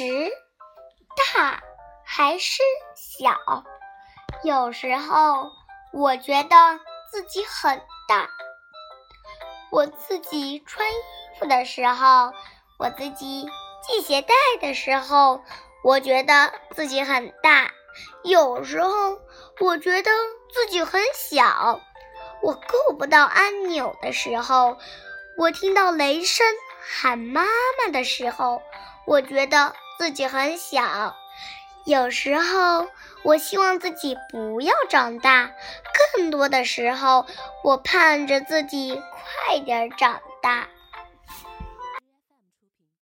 时大还是小？有时候我觉得自己很大。我自己穿衣服的时候，我自己系鞋带的时候，我觉得自己很大。有时候我觉得自己很小。我够不到按钮的时候，我听到雷声喊妈妈的时候，我觉得自己很小。有时候我希望自己不要长大，更多的时候我盼着自己快点长大。